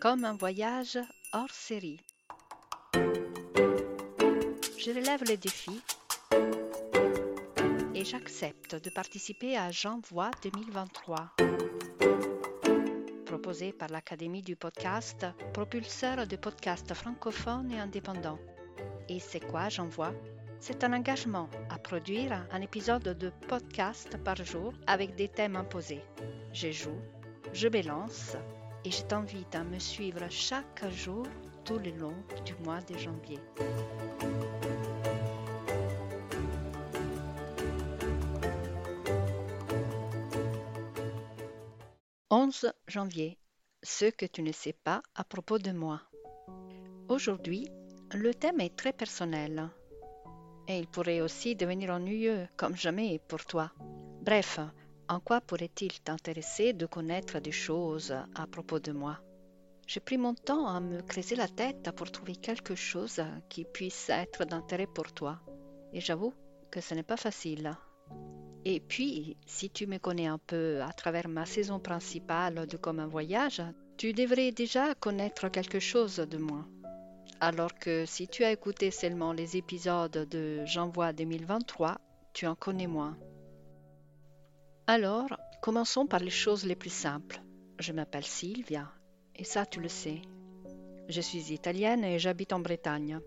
comme un voyage hors série. Je relève le défi et j'accepte de participer à J'envoie 2023, proposé par l'Académie du podcast, propulseur de podcasts francophones et indépendants. Et c'est quoi J'envoie C'est un engagement à produire un épisode de podcast par jour avec des thèmes imposés. Je joue, je balance et je t'invite à me suivre chaque jour tout le long du mois de janvier. 11 janvier. Ce que tu ne sais pas à propos de moi. Aujourd'hui, le thème est très personnel et il pourrait aussi devenir ennuyeux comme jamais pour toi. Bref, en quoi pourrait-il t'intéresser de connaître des choses à propos de moi? J'ai pris mon temps à me creuser la tête pour trouver quelque chose qui puisse être d'intérêt pour toi. Et j'avoue que ce n'est pas facile. Et puis, si tu me connais un peu à travers ma saison principale de Comme un voyage, tu devrais déjà connaître quelque chose de moi. Alors que si tu as écouté seulement les épisodes de J'envoie 2023, tu en connais moins. Alors, commençons par les choses les plus simples. Je m'appelle Sylvia, et ça tu le sais. Je suis italienne et j'habite en Bretagne.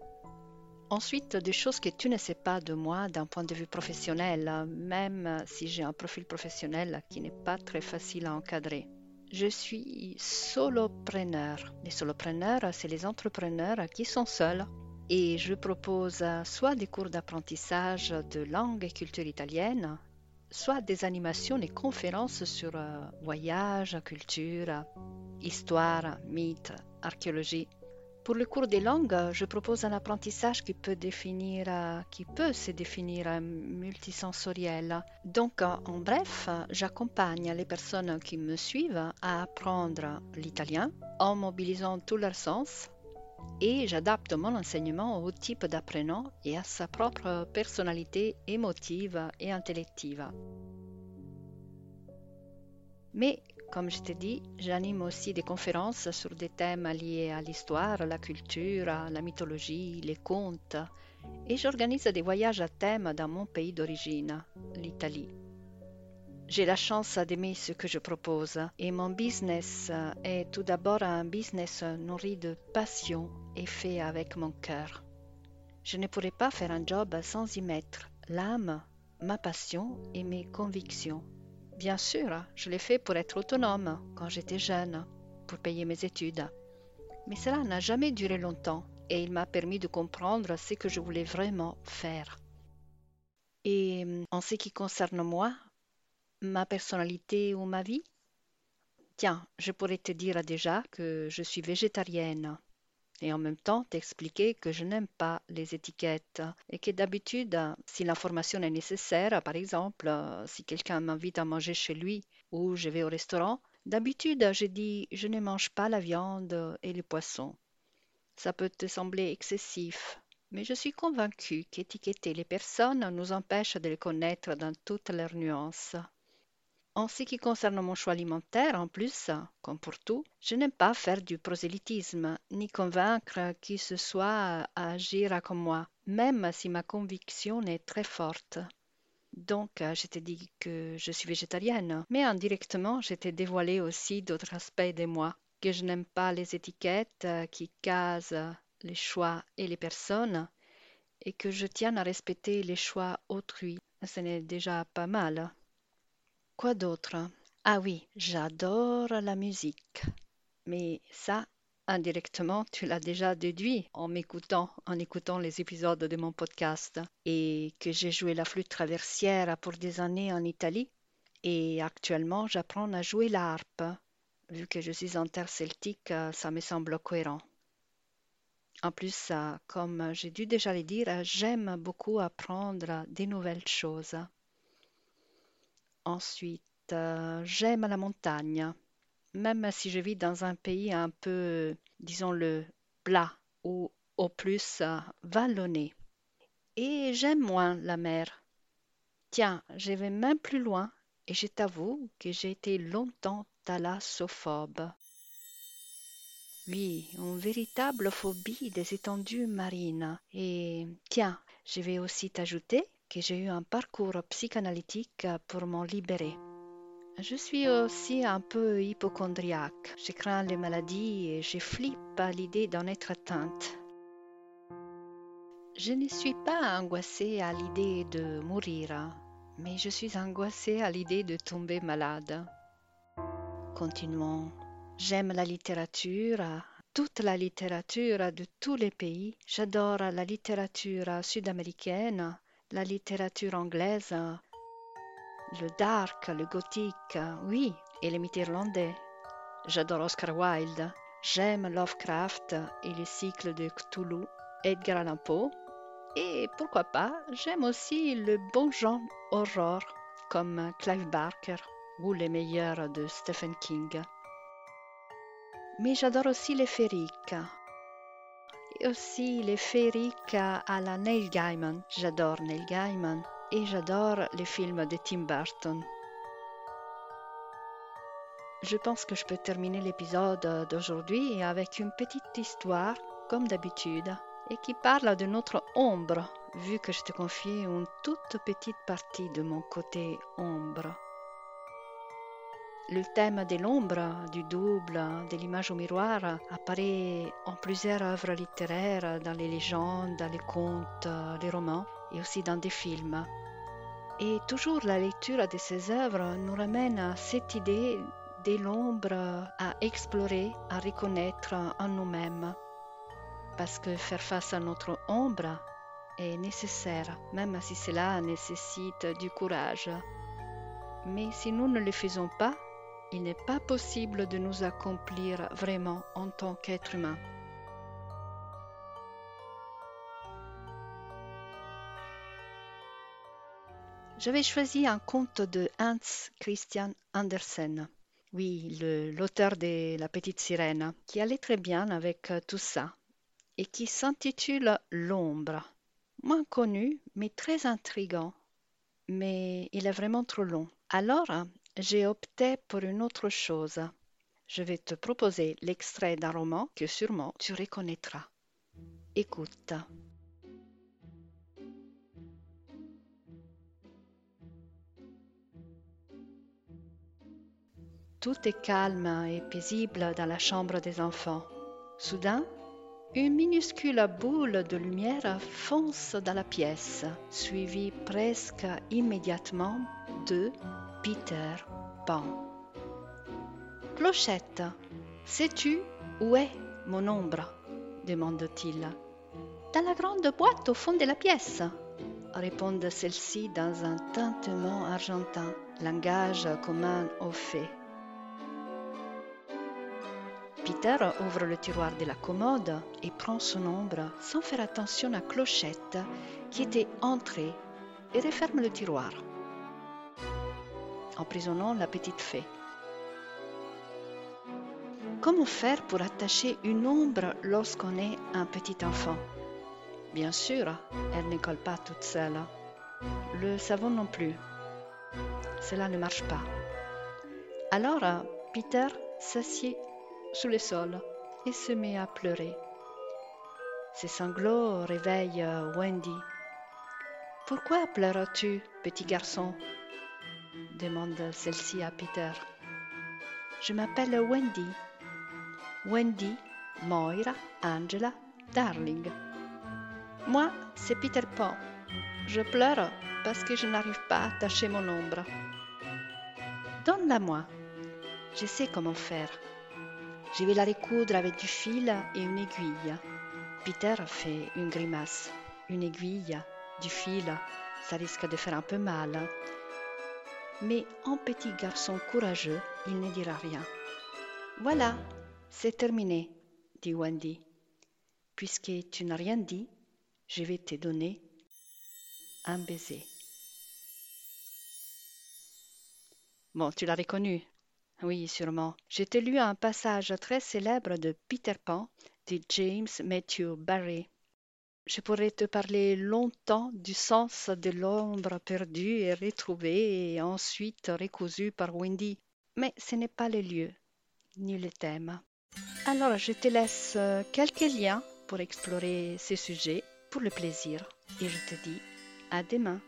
Ensuite, des choses que tu ne sais pas de moi d'un point de vue professionnel, même si j'ai un profil professionnel qui n'est pas très facile à encadrer. Je suis solopreneur. Les solopreneurs, c'est les entrepreneurs qui sont seuls. Et je propose soit des cours d'apprentissage de langue et culture italienne, soit des animations et conférences sur euh, voyage, culture, histoire, mythe, archéologie. Pour le cours des langues, je propose un apprentissage qui peut, définir, euh, qui peut se définir multisensoriel. Donc, en bref, j'accompagne les personnes qui me suivent à apprendre l'italien en mobilisant tous leurs sens et j'adapte mon enseignement au type d'apprenant et à sa propre personnalité émotive et intellective. Mais, comme je t'ai dit, j'anime aussi des conférences sur des thèmes liés à l'histoire, la culture, la mythologie, les contes, et j'organise des voyages à thème dans mon pays d'origine, l'Italie. J'ai la chance d'aimer ce que je propose et mon business est tout d'abord un business nourri de passion et fait avec mon cœur. Je ne pourrais pas faire un job sans y mettre l'âme, ma passion et mes convictions. Bien sûr, je l'ai fait pour être autonome quand j'étais jeune, pour payer mes études. Mais cela n'a jamais duré longtemps et il m'a permis de comprendre ce que je voulais vraiment faire. Et en ce qui concerne moi, ma personnalité ou ma vie? Tiens, je pourrais te dire déjà que je suis végétarienne et en même temps t'expliquer que je n'aime pas les étiquettes et que d'habitude, si l'information est nécessaire, par exemple, si quelqu'un m'invite à manger chez lui ou je vais au restaurant, d'habitude je dis je ne mange pas la viande et les poissons. Ça peut te sembler excessif, mais je suis convaincue qu'étiqueter les personnes nous empêche de les connaître dans toutes leurs nuances. En ce qui concerne mon choix alimentaire, en plus, comme pour tout, je n'aime pas faire du prosélytisme, ni convaincre qui ce soit à agir comme moi, même si ma conviction est très forte. Donc, je t'ai dit que je suis végétarienne, mais indirectement, je t'ai dévoilé aussi d'autres aspects de moi, que je n'aime pas les étiquettes qui casent les choix et les personnes, et que je tiens à respecter les choix autrui. Ce n'est déjà pas mal. Quoi d'autre? Ah oui, j'adore la musique. Mais ça, indirectement, tu l'as déjà déduit en m'écoutant, en écoutant les épisodes de mon podcast. Et que j'ai joué la flûte traversière pour des années en Italie. Et actuellement, j'apprends à jouer la. Vu que je suis en terre celtique, ça me semble cohérent. En plus, comme j'ai dû déjà le dire, j'aime beaucoup apprendre des nouvelles choses. Ensuite, euh, j'aime la montagne, même si je vis dans un pays un peu, disons-le, plat ou au plus euh, vallonné. Et j'aime moins la mer. Tiens, je vais même plus loin et je t'avoue que j'ai été longtemps thalassophobe. Oui, une véritable phobie des étendues marines. Et tiens, je vais aussi t'ajouter que j'ai eu un parcours psychanalytique pour m'en libérer. Je suis aussi un peu hypochondriaque. Je crains les maladies et je flippe à l'idée d'en être atteinte. Je ne suis pas angoissée à l'idée de mourir, mais je suis angoissée à l'idée de tomber malade. Continuons. J'aime la littérature, toute la littérature de tous les pays. J'adore la littérature sud-américaine, la littérature anglaise, le dark, le gothique, oui, et les mythes irlandais. J'adore Oscar Wilde. J'aime Lovecraft et le cycle de Cthulhu, Edgar Allan Poe. Et pourquoi pas, j'aime aussi le bon genre horror comme Clive Barker ou les meilleurs de Stephen King. Mais j'adore aussi les. Et aussi les féeriques à la Neil Gaiman. J'adore Neil Gaiman et j'adore les films de Tim Burton. Je pense que je peux terminer l'épisode d'aujourd'hui avec une petite histoire, comme d'habitude, et qui parle de notre ombre, vu que je te confie une toute petite partie de mon côté ombre. Le thème de l'ombre, du double, de l'image au miroir apparaît en plusieurs œuvres littéraires, dans les légendes, dans les contes, les romans et aussi dans des films. Et toujours la lecture de ces œuvres nous ramène à cette idée de l'ombre à explorer, à reconnaître en nous-mêmes. Parce que faire face à notre ombre est nécessaire, même si cela nécessite du courage. Mais si nous ne le faisons pas, il n'est pas possible de nous accomplir vraiment en tant qu'être humain. J'avais choisi un conte de Hans Christian Andersen, oui, l'auteur de La petite sirène, qui allait très bien avec euh, tout ça, et qui s'intitule L'ombre. Moins connu, mais très intrigant. Mais il est vraiment trop long. Alors, j'ai opté pour une autre chose. Je vais te proposer l'extrait d'un roman que sûrement tu reconnaîtras. Écoute. Tout est calme et paisible dans la chambre des enfants. Soudain, une minuscule boule de lumière fonce dans la pièce, suivie presque immédiatement de Peter Pan. Clochette, sais-tu où est mon ombre? demande-t-il. Dans la grande boîte au fond de la pièce, répond celle-ci dans un tintement argentin, langage commun aux fées. Peter ouvre le tiroir de la commode et prend son ombre sans faire attention à Clochette qui était entrée et referme le tiroir emprisonnant la petite fée. Comment faire pour attacher une ombre lorsqu'on est un petit enfant? Bien sûr, elle ne colle pas toute seule. Le savon non plus. Cela ne marche pas. Alors, Peter s'assied sous le sol et se met à pleurer. Ses sanglots réveillent Wendy. Pourquoi pleures-tu, petit garçon? Demande celle-ci à Peter. Je m'appelle Wendy. Wendy, Moira, Angela, Darling. Moi, c'est Peter Pan. Je pleure parce que je n'arrive pas à attacher mon ombre. Donne-la-moi. Je sais comment faire. Je vais la recoudre avec du fil et une aiguille. Peter fait une grimace. Une aiguille, du fil, ça risque de faire un peu mal. Mais en petit garçon courageux, il ne dira rien. Voilà, c'est terminé, dit Wendy. Puisque tu n'as rien dit, je vais te donner un baiser. Bon, tu l'as reconnu. Oui, sûrement. Je t'ai lu un passage très célèbre de Peter Pan de James Matthew Barry. Je pourrais te parler longtemps du sens de l'ombre perdue et retrouvée et ensuite recousue par Wendy, mais ce n'est pas le lieu, ni le thème. Alors, je te laisse euh, quelques liens pour explorer ces sujets pour le plaisir et je te dis à demain.